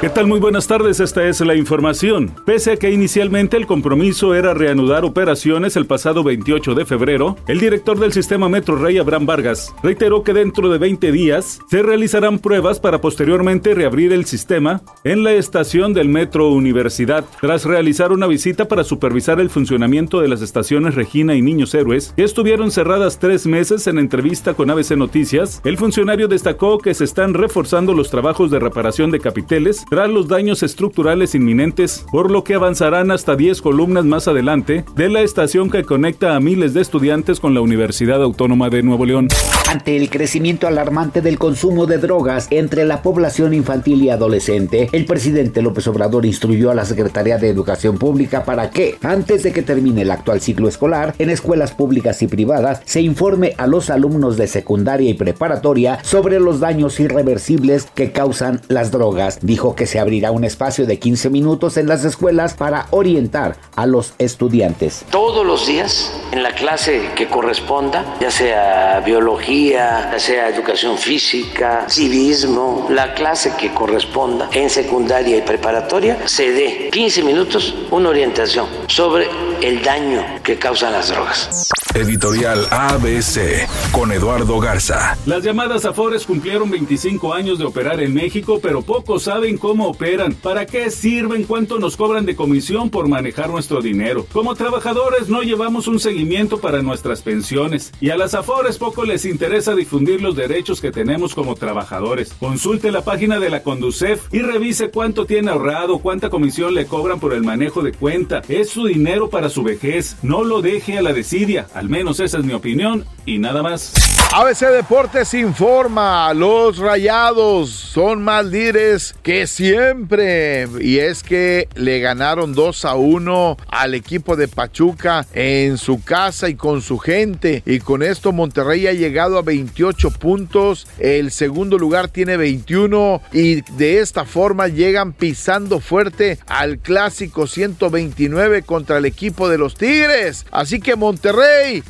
¿Qué tal? Muy buenas tardes, esta es la información. Pese a que inicialmente el compromiso era reanudar operaciones el pasado 28 de febrero, el director del sistema Metro Rey, Abraham Vargas, reiteró que dentro de 20 días se realizarán pruebas para posteriormente reabrir el sistema en la estación del Metro Universidad, tras realizar una visita para supervisar el funcionamiento de las estaciones Regina y Niños Héroes, que estuvieron cerradas tres meses en entrevista con ABC Noticias, el funcionario destacó que se están reforzando los trabajos de reparación de capiteles tras los daños estructurales inminentes, por lo que avanzarán hasta 10 columnas más adelante de la estación que conecta a miles de estudiantes con la Universidad Autónoma de Nuevo León. Ante el crecimiento alarmante del consumo de drogas entre la población infantil y adolescente, el presidente López Obrador instruyó a la Secretaría de Educación Pública para que, antes de que termine el actual ciclo escolar, en escuelas públicas y privadas, se informe a los alumnos de secundaria y preparatoria sobre los daños irreversibles que causan las drogas. Dijo que se abrirá un espacio de 15 minutos en las escuelas para orientar a los estudiantes. Todos los días, en la clase que corresponda, ya sea biología, ya sea educación física, civismo, la clase que corresponda en secundaria y preparatoria, se dé 15 minutos una orientación sobre el daño que causan las drogas. Editorial ABC con Eduardo Garza. Las llamadas Afores cumplieron 25 años de operar en México, pero pocos saben cómo operan, para qué sirven, cuánto nos cobran de comisión por manejar nuestro dinero. Como trabajadores no llevamos un seguimiento para nuestras pensiones y a las Afores poco les interesa difundir los derechos que tenemos como trabajadores. Consulte la página de la Conducef y revise cuánto tiene ahorrado, cuánta comisión le cobran por el manejo de cuenta. Es su dinero para su vejez. No lo deje a la desidia. Al menos esa es mi opinión y nada más. ABC Deportes informa, los rayados son más líderes que siempre. Y es que le ganaron 2 a 1 al equipo de Pachuca en su casa y con su gente. Y con esto Monterrey ha llegado a 28 puntos. El segundo lugar tiene 21. Y de esta forma llegan pisando fuerte al clásico 129 contra el equipo de los Tigres. Así que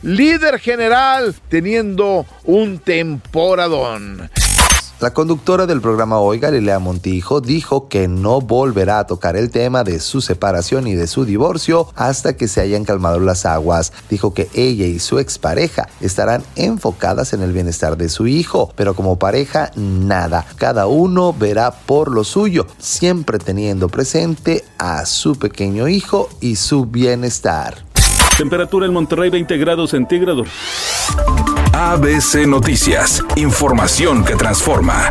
Líder general, teniendo un temporadón. La conductora del programa Hoy, Galilea Montijo, dijo que no volverá a tocar el tema de su separación y de su divorcio hasta que se hayan calmado las aguas. Dijo que ella y su expareja estarán enfocadas en el bienestar de su hijo, pero como pareja nada. Cada uno verá por lo suyo, siempre teniendo presente a su pequeño hijo y su bienestar. Temperatura en Monterrey 20 grados centígrados. ABC Noticias, información que transforma.